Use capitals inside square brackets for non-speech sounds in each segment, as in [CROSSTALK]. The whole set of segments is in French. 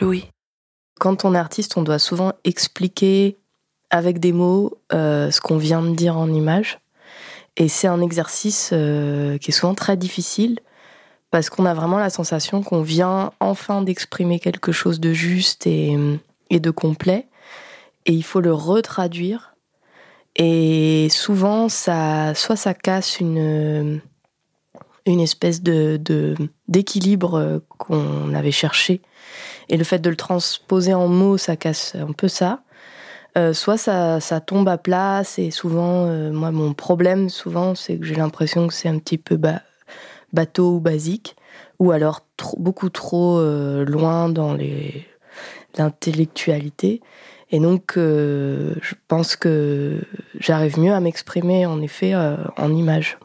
Louis. Quand on est artiste, on doit souvent expliquer avec des mots euh, ce qu'on vient de dire en image. Et c'est un exercice euh, qui est souvent très difficile parce qu'on a vraiment la sensation qu'on vient enfin d'exprimer quelque chose de juste et, et de complet. Et il faut le retraduire. Et souvent, ça, soit ça casse une, une espèce de, d'équilibre qu'on avait cherché. Et le fait de le transposer en mots, ça casse un peu ça. Euh, soit ça, ça, tombe à place et souvent, euh, moi, mon problème souvent, c'est que j'ai l'impression que c'est un petit peu bateau ou basique, ou alors beaucoup trop euh, loin dans l'intellectualité. Et donc, je pense que j'arrive mieux à m'exprimer en effet en images.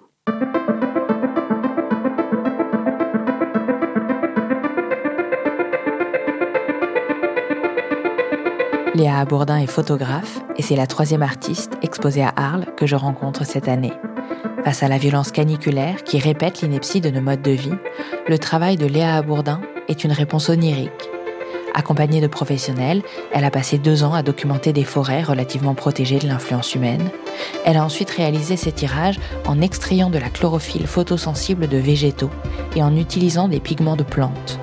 Léa Bourdin est photographe et c'est la troisième artiste exposée à Arles que je rencontre cette année. Face à la violence caniculaire qui répète l'ineptie de nos modes de vie, le travail de Léa Bourdin est une réponse onirique. Accompagnée de professionnels, elle a passé deux ans à documenter des forêts relativement protégées de l'influence humaine. Elle a ensuite réalisé ses tirages en extrayant de la chlorophylle photosensible de végétaux et en utilisant des pigments de plantes.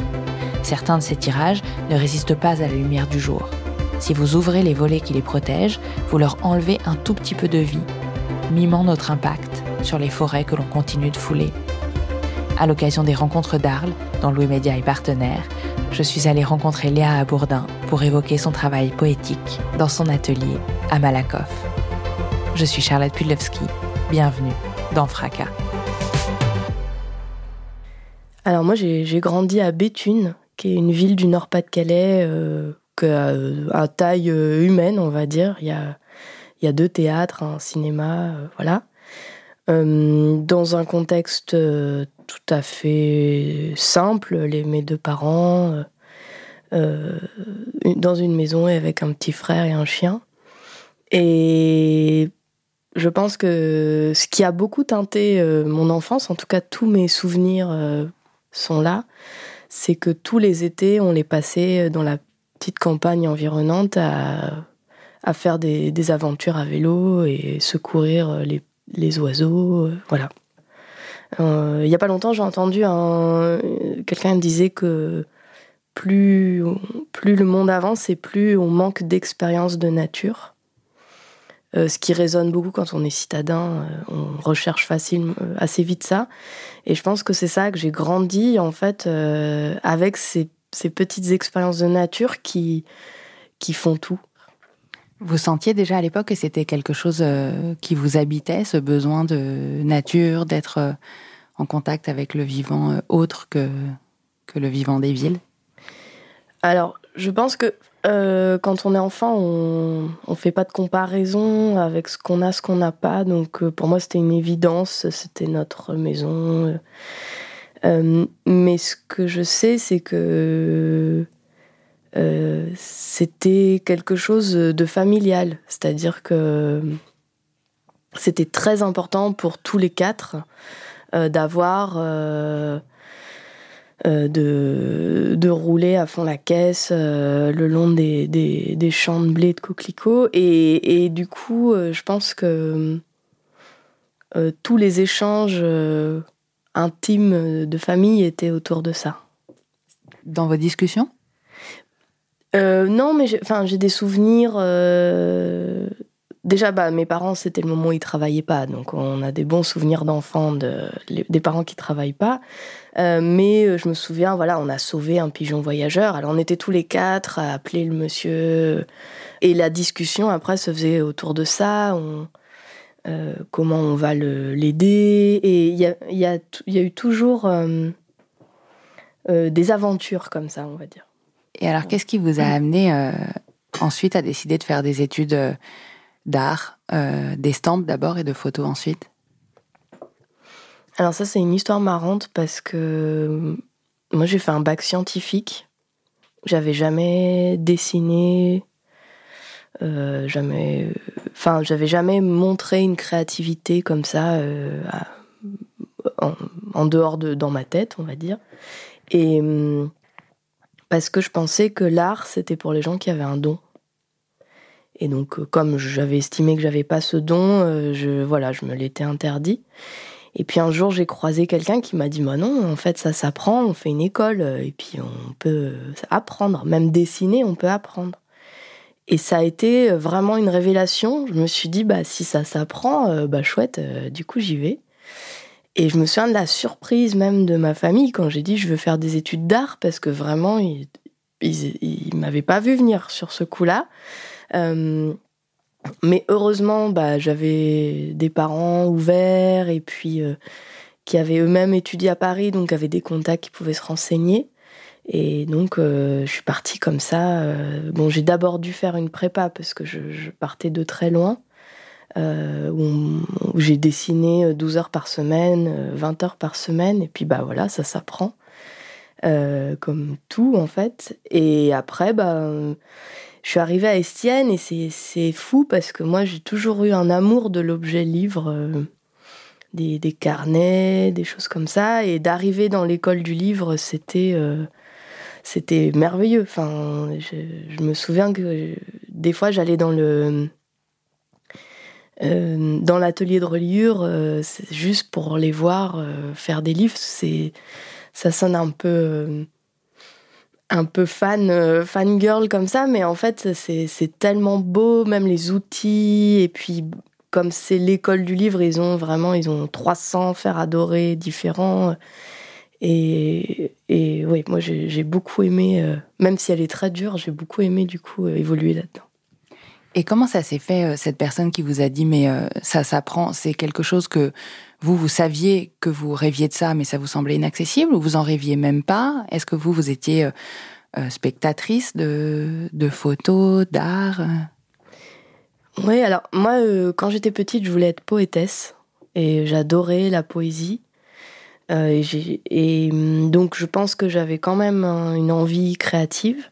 Certains de ces tirages ne résistent pas à la lumière du jour. Si vous ouvrez les volets qui les protègent, vous leur enlevez un tout petit peu de vie, mimant notre impact sur les forêts que l'on continue de fouler. À l'occasion des rencontres d'Arles, dont Louis Média est partenaire, je suis allée rencontrer Léa Abourdin pour évoquer son travail poétique dans son atelier à Malakoff. Je suis Charlotte Pudlewski. Bienvenue dans Fracas. Alors moi j'ai grandi à Béthune, qui est une ville du Nord-Pas-de-Calais euh, euh, à taille euh, humaine, on va dire. Il y a, il y a deux théâtres, un cinéma, euh, voilà. dans un contexte tout à fait simple, les, mes deux parents, dans une maison avec un petit frère et un chien. Et je pense que ce qui a beaucoup teinté mon enfance, en tout cas tous mes souvenirs sont là, c'est que tous les étés, on les passait dans la petite campagne environnante à, faire des, aventures à vélo et secourir les, les oiseaux. Euh, voilà. Euh, il n'y a pas longtemps, j'ai entendu un, quelqu'un disait que plus, plus le monde avance et plus on manque d'expérience de nature. Euh, ce qui résonne beaucoup quand on est citadin, on recherche facilement, assez vite ça. Et je pense que c'est ça que j'ai grandi en fait avec ces ces petites expériences de nature qui, qui font tout. Vous sentiez déjà à l'époque que c'était quelque chose euh, qui vous habitait, ce besoin de nature, d'être euh, en contact avec le vivant euh, autre que, que le vivant des villes? Alors, je pense que quand on est enfant, on ne fait pas de comparaison avec ce qu'on a, ce qu'on n'a pas. Donc, pour moi, c'était une évidence. C'était notre maison. Euh, mais ce que je sais, c'est que euh, c'était quelque chose de familial. C'est-à-dire que c'était très important pour tous les quatre euh, d'avoir. de, rouler à fond la caisse le long des, champs de blé de coquelicots. Et du coup, je pense que tous les échanges intime de famille était autour de ça. Dans vos discussions? Euh, Non, mais j'ai des souvenirs. Euh, déjà, bah, mes parents, c'était le moment où ils travaillaient pas, donc on a des bons souvenirs d'enfants de, des parents qui travaillent pas. Euh, mais je me souviens, voilà, on a sauvé un pigeon voyageur. Alors on était tous les quatre à appeler le monsieur, et la discussion après se faisait autour de ça. On, euh, comment on va l'aider. Et il y a, y, a, y a, eu toujours euh, des aventures comme ça, on va dire. Et alors, qu'est-ce qui vous a amené ensuite à décider de faire des études d'art, d'estampes d'abord et de photos ensuite? Alors ça, c'est une histoire marrante parce que moi, j'ai fait un bac scientifique. J'avais jamais dessiné, euh, jamais, enfin, j'avais jamais montré une créativité comme ça euh, en, dehors de dans ma tête, on va dire. Et hum, parce que je pensais que l'art c'était pour les gens qui avaient un don. Et donc, comme j'avais estimé que j'avais pas ce don, euh, je voilà, je me l'étais interdit. Et puis un jour, j'ai croisé quelqu'un qui m'a dit, bah non, en fait, ça s'apprend, on fait une école, et puis on peut apprendre, même dessiner, on peut apprendre. Et ça a été vraiment une révélation. Je me suis dit, bah si ça s'apprend, euh, bah chouette, euh, du coup j'y vais. Et je me souviens de la surprise même de ma famille quand j'ai dit je veux faire des études d'art parce que vraiment ils, ils, m'avaient pas vu venir sur ce coup-là. Euh, mais heureusement, bah, j'avais des parents ouverts et puis euh, qui avaient eux-mêmes étudié à Paris, donc avaient des contacts qui pouvaient se renseigner. Et donc, euh, je suis partie comme ça. Euh, bon, j'ai d'abord dû faire une prépa parce que je, partais de très loin, où, où j'ai dessiné 12 heures par semaine, 20 heures par semaine. Et puis, bah voilà, ça s'apprend. comme tout, en fait. Et après, bah je suis arrivée à Estienne et c'est fou parce que moi j'ai toujours eu un amour de l'objet livre, euh, des, des, carnets, des choses comme ça. Et d'arriver dans l'école du livre, c'était euh, c'était merveilleux. Enfin, je, me souviens que des fois j'allais dans le euh, dans l'atelier de reliure, juste pour les voir faire des livres. C'est ça sonne un peu un peu fan, euh, fan girl comme ça, mais en fait, c'est tellement beau, même les outils, et puis comme c'est l'école du livre, ils ont vraiment, ils ont 300 fers adorés différents. Et, et oui, moi j'ai beaucoup aimé, euh, même si elle est très dure, j'ai beaucoup aimé du coup euh, évoluer là-dedans. Et comment ça s'est fait, cette personne qui vous a dit, mais ça s'apprend, c'est quelque chose que vous, vous saviez que vous rêviez de ça, mais ça vous semblait inaccessible ou vous en rêviez même pas? Est-ce que vous, vous étiez euh, euh, spectatrice de, photos, d'art Oui, alors moi, euh, quand j'étais petite, je voulais être poétesse et j'adorais la poésie. Et, hum, donc, je pense que j'avais quand même une envie créative.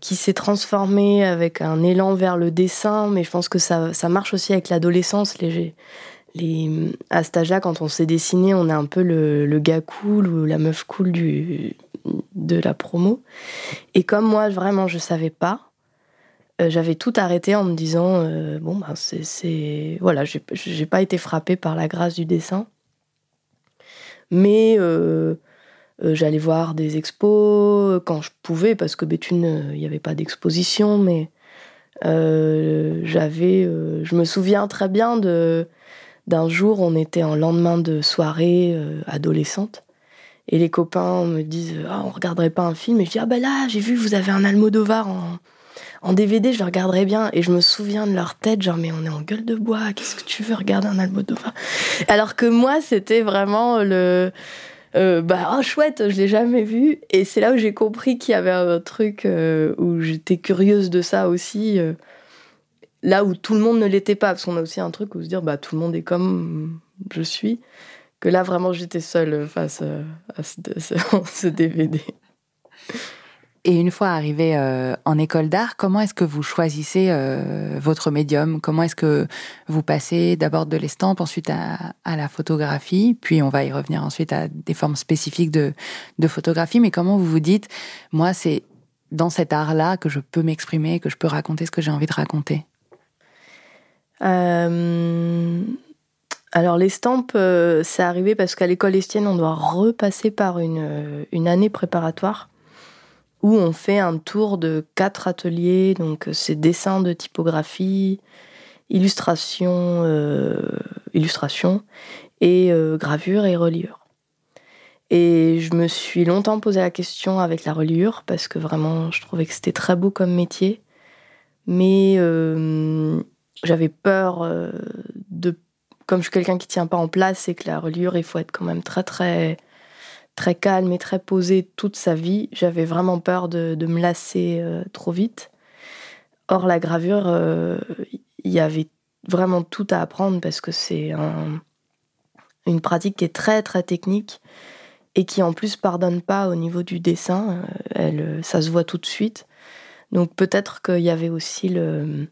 qui s'est transformée avec un élan vers le dessin, mais je pense que ça, ça marche aussi avec l'adolescence. Les, les, à cet âge-là, quand on s'est dessiné, on est un peu le, gars cool ou la meuf cool du, de la promo. Et comme moi, vraiment, je savais pas, euh, j'avais tout arrêté en me disant euh, bon, ben, c'est. Voilà, j'ai pas été frappée par la grâce du dessin. Mais euh, j'allais voir des expos quand je pouvais, parce que Béthune, il n'y avait pas d'exposition, mais j'avais. je me souviens très bien de d'un jour, on était en lendemain de soirée euh, adolescente. Et les copains me disent ah, on regarderait pas un film Et je dis Ah ben là, j'ai vu, vous avez un Almodovar en, en DVD, je le regarderais bien. Et je me souviens de leur tête genre, mais on est en gueule de bois, qu'est-ce que tu veux regarder un Almodovar Alors que moi, c'était vraiment le. Euh, bah, oh chouette, je l'ai jamais vu. Et c'est là où j'ai compris qu'il y avait un truc euh, où j'étais curieuse de ça aussi là où tout le monde ne l'était pas, parce qu'on a aussi un truc où se dire, bah, tout le monde est comme je suis, que là, vraiment, j'étais seule face euh, à ce, DVD. [LAUGHS] Et une fois arrivé euh, en école d'art, comment est-ce que vous choisissez euh, votre médium? Comment est-ce que vous passez d'abord de l'estampe, ensuite à, la photographie, puis on va y revenir ensuite à des formes spécifiques de, photographie, mais comment vous vous dites, moi, c'est dans cet art-là que je peux m'exprimer, que je peux raconter ce que j'ai envie de raconter? Euh, alors l'estampe, c'est arrivé parce qu'à l'école estienne, on doit repasser par une, année préparatoire où on fait un tour de quatre ateliers. Donc c'est dessin de typographie, illustration, illustration et gravure et reliure. Et je me suis longtemps posé la question avec la reliure parce que vraiment je trouvais que c'était très beau comme métier. Mais j'avais peur euh, de. Comme je suis quelqu'un qui tient pas en place et que la reliure, il faut être quand même très, très, très calme et très posé toute sa vie. J'avais vraiment peur de, me lasser euh, trop vite. Or, la gravure, il y avait vraiment tout à apprendre parce que c'est une pratique qui est très très technique et qui en plus pardonne pas au niveau du dessin. Elle, ça se voit tout de suite. Donc peut-être qu'il y avait aussi le,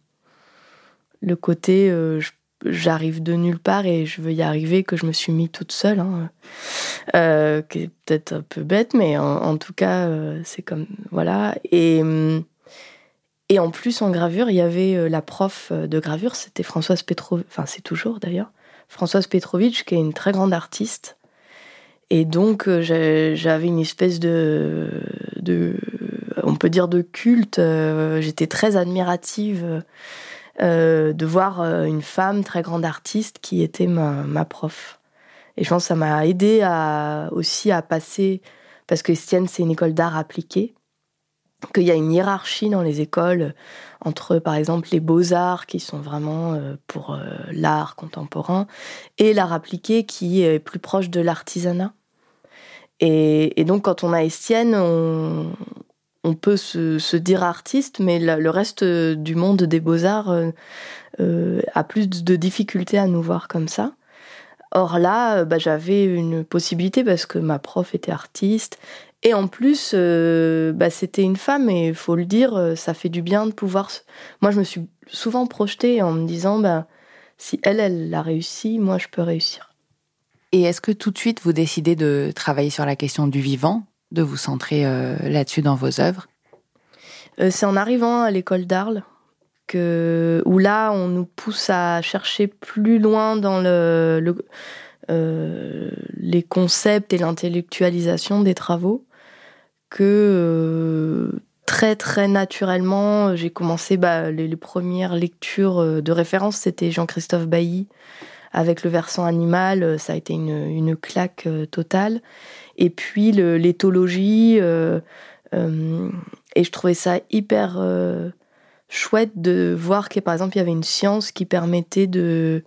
le côté euh, j'arrive de nulle part et je veux y arriver que je me suis mis toute seule, hein. euh, qui est peut-être un peu bête, mais en, tout cas euh, c'est comme voilà. Et et en plus en gravure il y avait la prof de gravure, c'était Françoise Petrovitch, enfin c'est toujours d'ailleurs Françoise Petrovitch qui est une très grande artiste. Et donc j'avais une espèce de, on peut dire de culte. Euh, j'étais très admirative euh, de voir euh, une femme très grande artiste qui était ma, prof. Et je pense que ça m'a aidé à, aussi à passer, parce que Estienne, c'est une école d'art appliqué, qu'il y a une hiérarchie dans les écoles entre, par exemple, les beaux-arts qui sont vraiment pour l'art contemporain et l'art appliqué qui est plus proche de l'artisanat. Et, et, donc, quand on a Estienne, on, on peut se, dire artiste, mais le reste du monde des beaux-arts euh, euh, a plus de difficultés à nous voir comme ça. Or là, euh, bah, j'avais une possibilité parce que ma prof était artiste. Et en plus, bah, c'était une femme, et il faut le dire, ça fait du bien de pouvoir... Moi, je me suis souvent projetée en me disant, bah, si elle, elle l'a réussi, moi, je peux réussir. Et est-ce que tout de suite, vous décidez de travailler sur la question du vivant? De vous centrer euh, là-dessus dans vos œuvres? Euh, C'est en arrivant à l'école d'Arles que, où là, on nous pousse à chercher plus loin dans le, euh, les concepts et l'intellectualisation des travaux que très très naturellement, j'ai commencé bah, les, premières lectures de référence, c'était Jean-Christophe Bailly avec le versant animal, ça a été une, une claque totale et puis l'éthologie. Euh, euh, et je trouvais ça hyper euh, chouette de voir que, par exemple, il y avait une science qui permettait de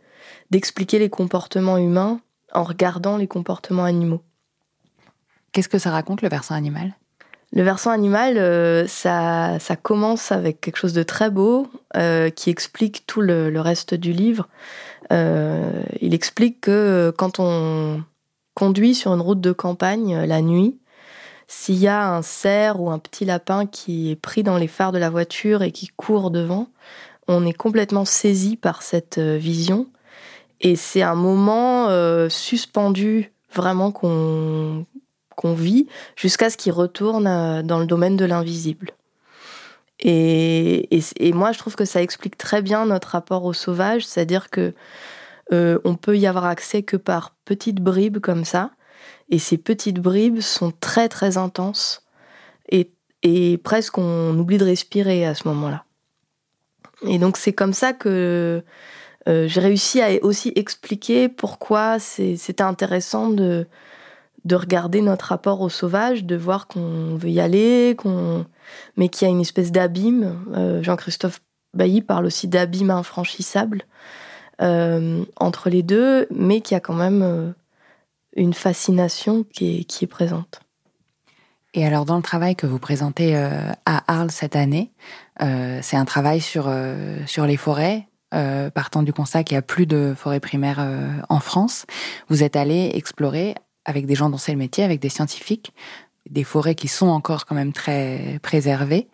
d'expliquer les comportements humains en regardant les comportements animaux. Qu'est-ce que ça raconte le versant animal? Le versant animal, ça, ça, commence avec quelque chose de très beau qui explique tout le, le reste du livre. Il explique que quand on conduit sur une route de campagne euh, la nuit, s'il y a un cerf ou un petit lapin qui est pris dans les phares de la voiture et qui court devant, on est complètement saisi par cette euh, vision. Et c'est un moment euh, suspendu vraiment qu'on vit jusqu'à ce qu'il retourne dans le domaine de l'invisible. Et, moi, je trouve que ça explique très bien notre rapport au sauvage, c'est-à-dire que euh, on peut y avoir accès que par petites bribes comme ça. Et ces petites bribes sont très très intenses. Et, presque on oublie de respirer à ce moment-là. Et donc c'est comme ça que euh, j'ai réussi à aussi expliquer pourquoi c'était intéressant de, de regarder notre rapport au sauvage, de voir qu'on veut y aller, qu'on mais qu'il y a une espèce d'abîme. Euh, Jean-Christophe Bailly parle aussi d'abîme infranchissable. Euh, entre les deux, mais qui a quand même euh, une fascination qui est, qui est présente. Et alors, dans le travail que vous présentez à Arles cette année, c'est un travail sur, sur les forêts, partant du constat qu'il n'y a plus de forêts primaires en France. Vous êtes allé explorer avec des gens dont c'est le métier, avec des scientifiques, des forêts qui sont encore quand même très préservées.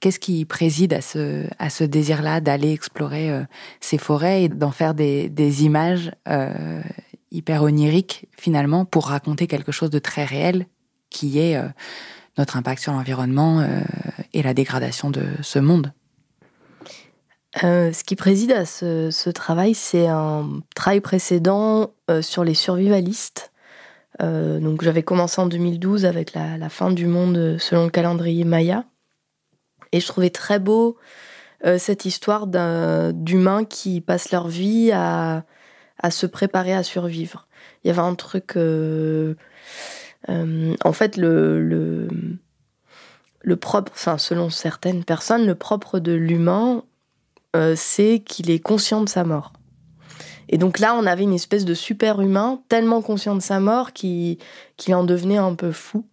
Qu'est-ce qui préside à ce, désir-là d'aller explorer euh, ces forêts et d'en faire des, images euh, hyper oniriques finalement pour raconter quelque chose de très réel qui est euh, notre impact sur l'environnement et la dégradation de ce monde? Ce qui préside à ce travail, c'est un travail précédent sur les survivalistes euh, donc j'avais commencé en 2012 avec la, fin du monde selon le calendrier Maya. Et je trouvais très beau euh, cette histoire d'humains qui passent leur vie à, se préparer à survivre. Il y avait un truc... Euh, en fait, le, le, le propre, enfin selon certaines personnes, le propre de l'humain, c'est qu'il est conscient de sa mort. Et donc là, on avait une espèce de super humain, tellement conscient de sa mort qu'il en devenait un peu fou,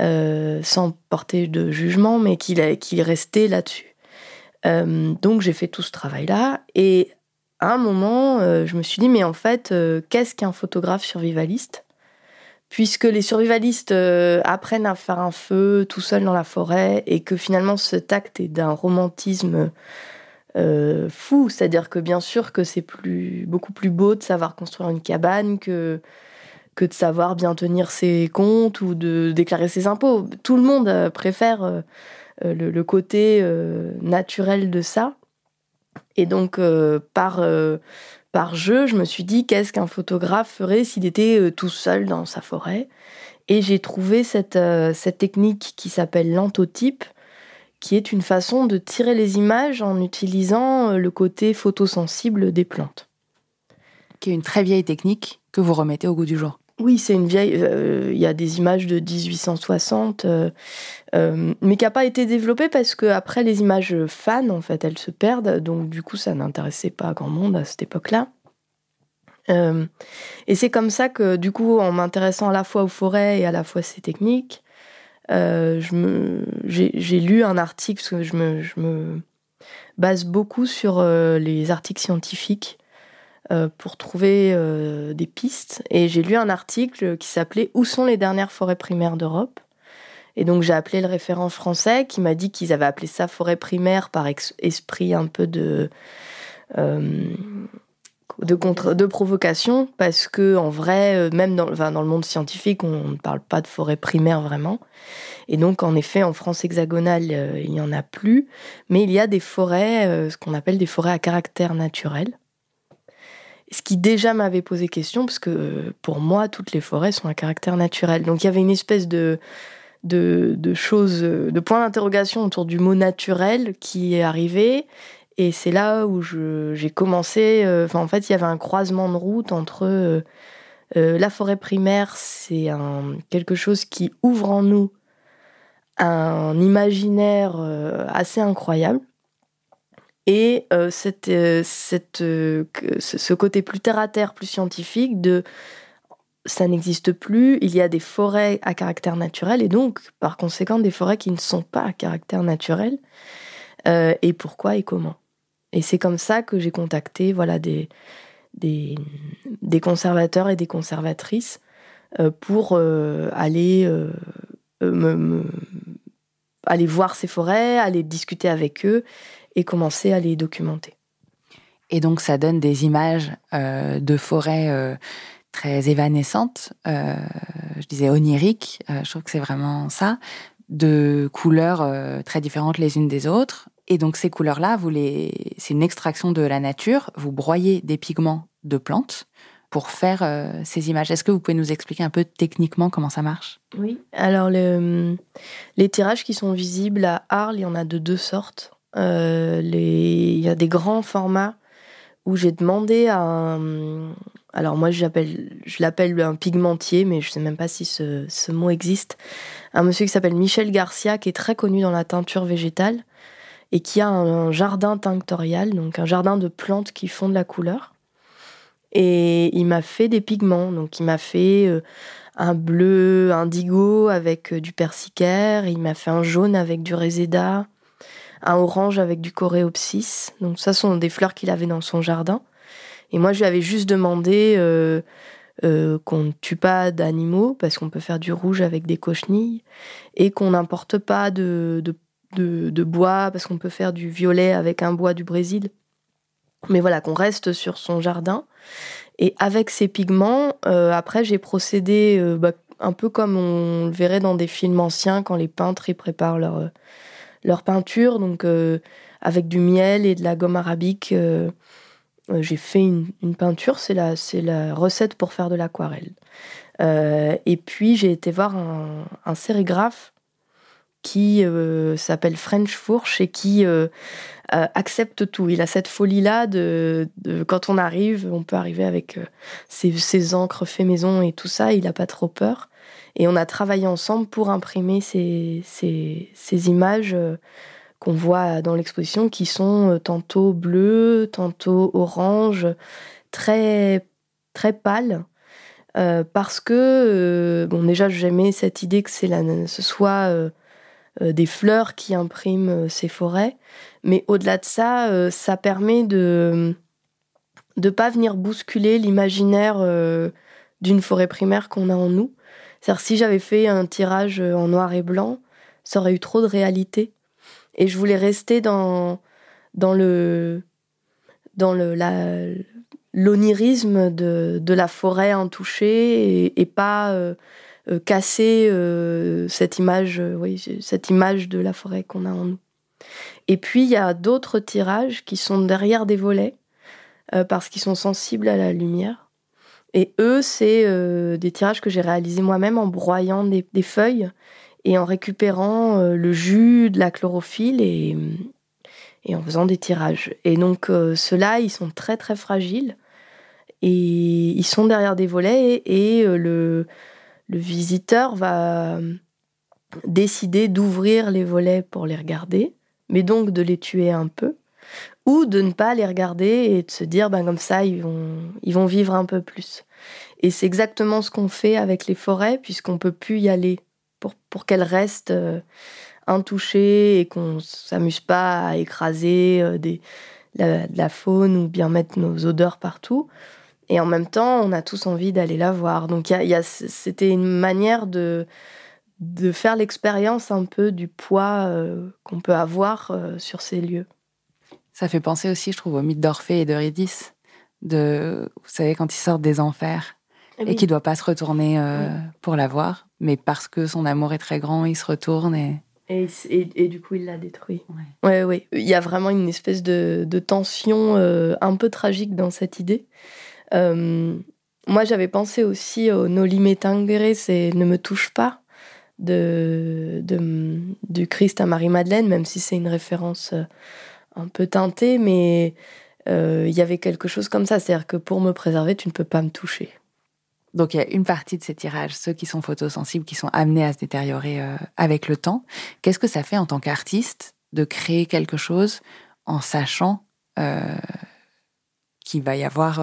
euh, sans porter de jugement, mais qu'il restait là-dessus. Euh, donc j'ai fait tout ce travail-là. Et à un moment, euh, je me suis dit, mais en fait, qu'est-ce qu'un photographe survivaliste? Puisque les survivalistes apprennent à faire un feu tout seul dans la forêt et que finalement cet acte est d'un romantisme euh, fou. C'est-à-dire que bien sûr que c'est plus, beaucoup plus beau de savoir construire une cabane que, que de savoir bien tenir ses comptes ou de déclarer ses impôts. Tout le monde euh, préfère euh, le, côté naturel de ça. Et donc, par, par jeu, je me suis dit qu'est-ce qu'un photographe ferait s'il était tout seul dans sa forêt? Et j'ai trouvé cette, cette technique qui s'appelle l'antotype, qui est une façon de tirer les images en utilisant euh, le côté photosensible des plantes. Qui est une très vieille technique que vous remettez au goût du jour. Oui, c'est une vieille. Euh, il y a des images de 1860, euh, mais qui n'a pas été développée parce que après les images fans, en fait, elles se perdent. Donc du coup, ça n'intéressait pas grand monde à cette époque-là. et c'est comme ça que, du coup, en m'intéressant à la fois aux forêts et à la fois à ces techniques, euh, j'ai lu un article, parce que je me, base beaucoup sur euh, les articles scientifiques euh, pour trouver des pistes. Et j'ai lu un article qui s'appelait Où sont les dernières forêts primaires d'Europe? Et donc j'ai appelé le référent français qui m'a dit qu'ils avaient appelé ça forêt primaire par esprit un peu de de, contre, de provocation, parce que en vrai, euh, même dans, dans le monde scientifique, on ne parle pas de forêt primaire vraiment. Et donc, en effet, en France hexagonale, euh, il n'y en a plus, mais il y a des forêts, euh, ce qu'on appelle des forêts à caractère naturel. Ce qui déjà m'avait posé question, parce que pour moi, toutes les forêts sont à caractère naturel. Donc, il y avait une espèce de, de, de choses, de points d'interrogation autour du mot naturel qui est arrivé et c'est là où j'ai commencé. Euh, en fait, il y avait un croisement de route entre euh, euh, la forêt primaire, c'est quelque chose qui ouvre en nous un imaginaire assez incroyable. Et cette, cette, ce côté plus terre à terre, plus scientifique de ça n'existe plus, il y a des forêts à caractère naturel et donc par conséquent des forêts qui ne sont pas à caractère naturel. et pourquoi et comment et c'est comme ça que j'ai contacté voilà, des, des, conservateurs et des conservatrices euh, pour euh, aller, euh, me, aller voir ces forêts, aller discuter avec eux et commencer à les documenter. Et donc ça donne des images de forêts très évanescentes, je disais oniriques, je trouve que c'est vraiment ça, de couleurs très différentes les unes des autres, et donc ces couleurs-là, c'est une extraction de la nature. Vous broyez des pigments de plantes pour faire euh, ces images. Est-ce que vous pouvez nous expliquer un peu techniquement comment ça marche? Oui. Alors le... les tirages qui sont visibles à Arles, il y en a de deux sortes. Euh. Il y a des grands formats où j'ai demandé à un... Alors moi je l'appelle un pigmentier, mais je ne sais même pas si ce mot existe. Un monsieur qui s'appelle Michel Garcia, qui est très connu dans la teinture végétale et qui a un, jardin tinctorial, donc un jardin de plantes qui font de la couleur. Et il m'a fait des pigments, donc il m'a fait euh, un bleu indigo avec euh, du persicaire, il m'a fait un jaune avec du réséda, un orange avec du coréopsis. Donc ça sont des fleurs qu'il avait dans son jardin. Et moi je lui avais juste demandé euh, qu'on ne tue pas d'animaux parce qu'on peut faire du rouge avec des cochenilles et qu'on n'importe pas de, de de, bois, parce qu'on peut faire du violet avec un bois du Brésil. Mais voilà, qu'on reste sur son jardin. Et avec ces pigments, euh, après, j'ai procédé euh, bah, un peu comme on le verrait dans des films anciens quand les peintres ils préparent leur, euh, leur peinture. Donc, avec du miel et de la gomme arabique, j'ai fait une, peinture. C'est la, la recette pour faire de l'aquarelle. et puis, j'ai été voir un, un sérigraphe qui euh, s'appelle French Fourche et qui euh, euh, accepte tout. Il a cette folie-là de, quand on arrive, on peut arriver avec ses, encres fait maison et tout ça, il n'a pas trop peur. Et on a travaillé ensemble pour imprimer ces, images qu'on voit dans l'exposition qui sont tantôt bleues, tantôt orange, très, très pâle. parce que, bon, déjà, j'aimais cette idée que ce soit des fleurs qui impriment ces forêts. Mais au-delà de ça, ça permet de ne pas venir bousculer l'imaginaire d'une forêt primaire qu'on a en nous. C'est-à-dire, si j'avais fait un tirage en noir et blanc, ça aurait eu trop de réalité. Et je voulais rester dans, dans le dans le l'onirisme de, de la forêt intouchée et, pas euh, euh, casser euh, cette image oui cette image de la forêt qu'on a en nous. Et puis il y a d'autres tirages qui sont derrière des volets parce qu'ils sont sensibles à la lumière et eux, c'est euh, des tirages que j'ai réalisés moi-même en broyant des, feuilles et en récupérant euh, le jus de la chlorophylle et, et en faisant des tirages. Et donc, euh, ceux-là, ils sont très très fragiles et ils sont derrière des volets et, le, le visiteur va décider d'ouvrir les volets pour les regarder, mais donc de les tuer un peu ou de ne pas les regarder et de se dire, ben, comme ça, ils vont, ils vont vivre un peu plus. Et c'est exactement ce qu'on fait avec les forêts, puisqu'on peut plus y aller pour, pour qu'elles restent euh, intouchées et qu'on s'amuse pas à écraser euh, des, la, de la faune ou bien mettre nos odeurs partout. Et en même temps, on a tous envie d'aller la voir. Donc, y a, c'était une manière de, de faire l'expérience un peu du poids euh, qu'on peut avoir sur ces lieux. Ça fait penser aussi, je trouve, au mythe d'Orphée et d'Eurydice. De, vous savez, quand il sort des enfers eh et qu'il ne doit pas se retourner euh, pour la voir, mais parce que son amour est très grand, il se retourne et. Et, et, du coup, il l'a détruit. Ouais. ouais, Il y a vraiment une espèce de, de tension euh, un peu tragique dans cette idée. Euh, moi, j'avais pensé aussi au Noli Me Tangere, c'est Ne me touche pas, de, du Christ à Marie-Madeleine, même si c'est une référence un peu teinté, mais euh, il y avait quelque chose comme ça. C'est-à-dire que pour me préserver, tu ne peux pas me toucher. Donc il y a une partie de ces tirages, ceux qui sont photosensibles, qui sont amenés à se détériorer euh, avec le temps. Qu'est-ce que ça fait en tant qu'artiste de créer quelque chose en sachant euh, qu'il va y avoir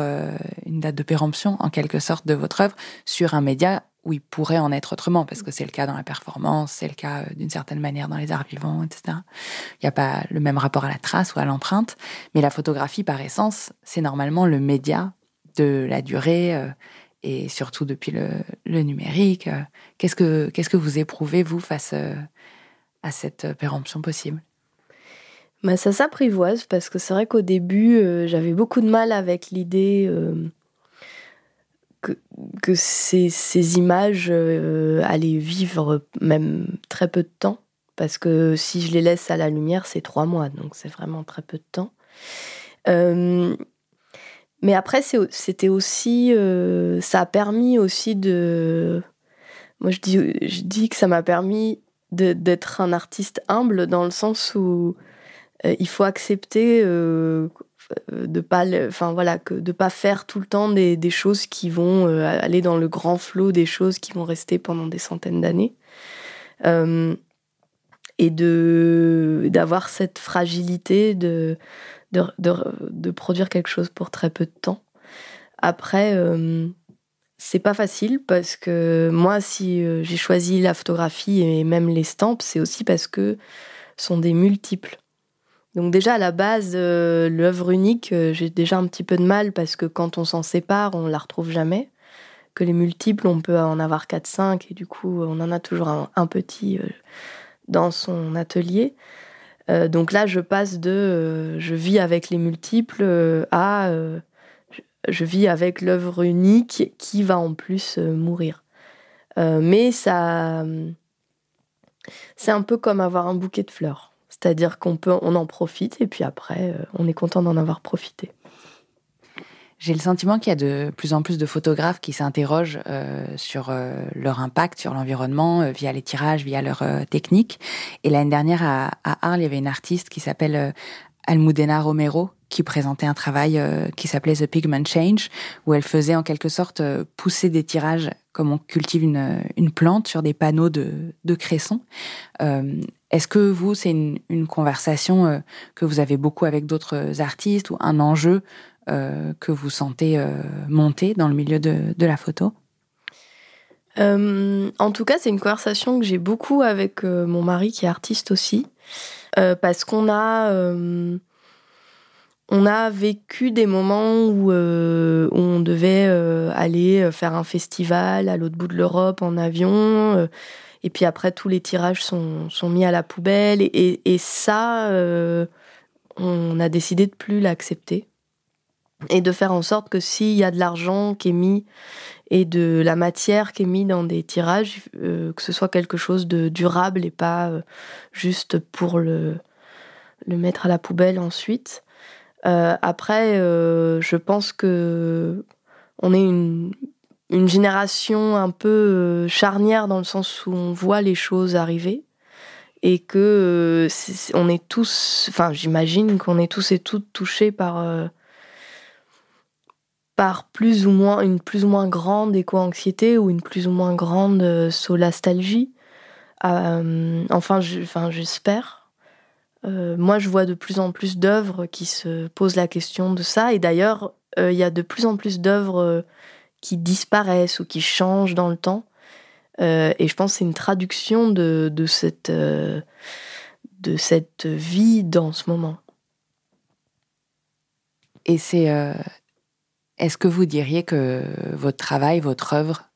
une date de péremption, en quelque sorte, de votre œuvre sur un média où il pourrait en être autrement, parce que c'est le cas dans la performance, c'est le cas euh, d'une certaine manière dans les arts vivants, etc. Il n'y a pas le même rapport à la trace ou à l'empreinte, mais la photographie, par essence, c'est normalement le média de la durée, euh, et surtout depuis le, numérique. Euh. Qu'est-ce que, qu'est-ce que vous éprouvez, vous, face à cette péremption possible? Bah, Ça s'apprivoise, parce que c'est vrai qu'au début, j'avais beaucoup de mal avec l'idée que, ces, ces, images euh, allaient vivre même très peu de temps. Parce que si je les laisse à la lumière, c'est trois mois, donc c'est vraiment très peu de temps. Euh, mais après, c'était aussi. Euh, ça a permis aussi de. Moi, je dis, je dis que ça m'a permis d'être un artiste humble dans le sens où il faut accepter euh, de pas enfin voilà de pas faire tout le temps des, choses qui vont euh, aller dans le grand flot des choses qui vont rester pendant des centaines d'années. Euh, et de d'avoir cette fragilité de de, de produire quelque chose pour très peu de temps. Après c'est pas facile parce que moi si j'ai choisi la photographie et même les stampes c'est aussi parce que sont des multiples donc déjà à la base, euh, l'œuvre unique, euh, j'ai déjà un petit peu de mal parce que quand on s'en sépare, on la retrouve jamais. Que les multiples, on peut en avoir 4-5 et du coup, on en a toujours un, petit euh, dans son atelier. donc là, je passe de je vis avec les multiples à je vis avec l'œuvre unique qui va en plus mourir. mais ça, c'est un peu comme avoir un bouquet de fleurs. C'est-à-dire qu'on peut, on en profite et puis après, euh, on est content d'en avoir profité. J'ai le sentiment qu'il y a de plus en plus de photographes qui s'interrogent euh, sur euh, leur impact sur l'environnement via les tirages, via leur technique. Et l'année dernière à, Arles, il y avait une artiste qui s'appelle Almudena Romero qui présentait un travail qui s'appelait The Pigment Change, où elle faisait en quelque sorte pousser des tirages comme on cultive une, une plante sur des panneaux de, de cresson. Est-ce que vous, c'est une, conversation euh, que vous avez beaucoup avec d'autres artistes ou un enjeu que vous sentez monter dans le milieu de, la photo? En tout cas, c'est une conversation que j'ai beaucoup avec mon mari qui est artiste aussi, parce qu'on a vécu des moments où, euh, on devait euh, aller euh, faire un festival à l'autre bout de l'Europe en avion. Et puis après, tous les tirages sont, mis à la poubelle. Et, ça, on a décidé de plus l'accepter. Et de faire en sorte que s'il y a de l'argent qui est mis et de la matière qui est mise dans des tirages, que ce soit quelque chose de durable et pas juste pour le, le mettre à la poubelle ensuite. Euh, après, euh, je pense que on est une, une génération un peu euh, charnière dans le sens où on voit les choses arriver et que on est tous, enfin j'imagine qu'on est tous et toutes touchés par par plus ou moins une plus ou moins grande éco-anxiété ou une plus ou moins grande solastalgie. enfin, j'espère. Euh, moi, je vois de plus en plus d'œuvres qui se posent la question de ça. Et d'ailleurs, euh, il y a de plus en plus d'œuvres euh, qui disparaissent ou qui changent dans le temps. et je pense que c'est une traduction de, de, cette, de cette vie dans ce moment. Et c'est. Est-ce que vous diriez que votre travail, votre œuvre,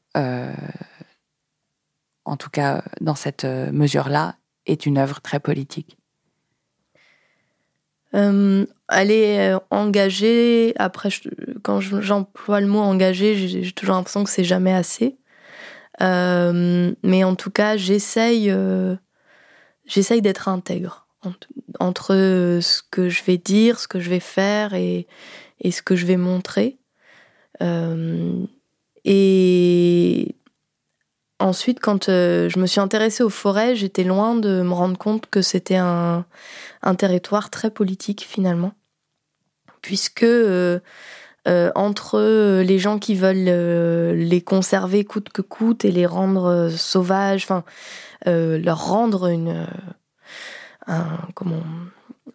en tout cas dans cette mesure-là, est une œuvre très politique? Euh, elle est euh, engagée. Après, quand j'emploie le mot engagé, j'ai toujours l'impression que c'est jamais assez. Euh, mais en tout cas, j'essaye, j'essaye d'être intègre entre ce que je vais dire, ce que je vais faire et ce que je vais montrer. et ensuite, quand je me suis intéressée aux forêts, j'étais loin de me rendre compte que c'était un un territoire très politique finalement, puisque euh, euh, entre les gens qui veulent euh, les conserver coûte que coûte et les rendre sauvages, enfin leur rendre une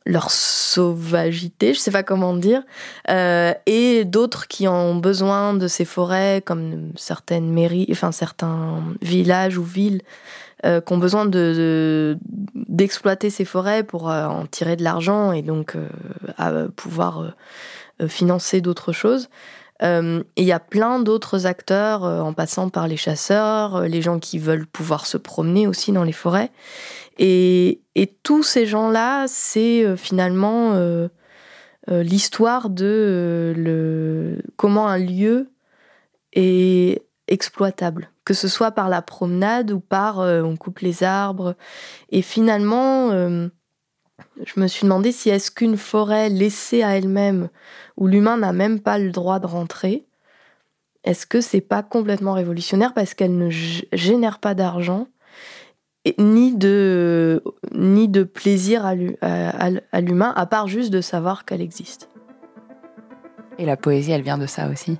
leur sauvagité, je sais pas comment dire, et d'autres qui ont besoin de ces forêts, comme certaines mairies, enfin certains villages ou villes euh, qui ont besoin de, d'exploiter ces forêts pour euh, en tirer de l'argent et donc euh, à pouvoir financer d'autres choses. et il y a plein d'autres acteurs, en passant par les chasseurs, les gens qui veulent pouvoir se promener aussi dans les forêts. Et, tous ces gens-là, c'est finalement l'histoire de comment un lieu est exploitable que ce soit par la promenade ou par euh, on coupe les arbres. Et finalement, euh, je me suis demandé si est-ce qu'une forêt laissée à elle-même, où l'humain n'a même pas le droit de rentrer, est-ce que c'est pas complètement révolutionnaire parce qu'elle ne génère pas d'argent ni de, ni de plaisir à l'humain, à part juste de savoir qu'elle existe? Et la poésie, elle vient de ça aussi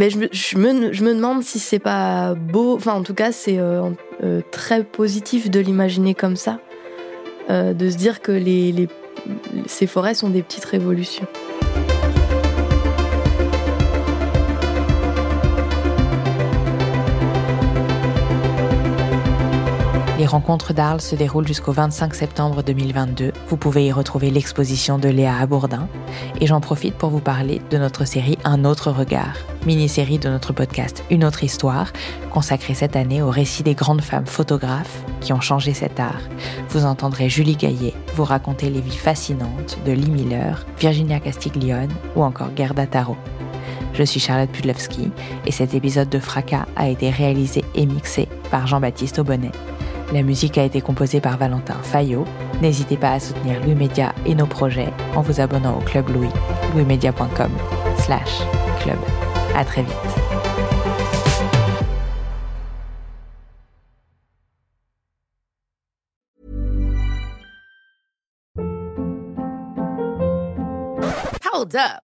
mais je, me, je me demande si c'est pas beau, enfin en tout cas c'est euh, euh, très positif de l'imaginer comme ça, euh, de se dire que les, les, ces forêts sont des petites révolutions. Les rencontres d'Arles se déroulent jusqu'au 25 septembre 2022. Vous pouvez y retrouver l'exposition de Léa Abourdin. Et j'en profite pour vous parler de notre série Un autre regard, mini-série de notre podcast Une autre histoire, consacrée cette année au récit des grandes femmes photographes qui ont changé cet art. Vous entendrez Julie Gaillet vous raconter les vies fascinantes de Lee Miller, Virginia Castiglione ou encore Gerda Taro. Je suis Charlotte Pudlowski et cet épisode de Fracas a été réalisé et mixé par Jean-Baptiste Aubonnet. La musique a été composée par Valentin Fayot. N'hésitez pas à soutenir Louis Média et nos projets en vous abonnant au Club Louis, louismedia.com slash club. À très vite. Hold up.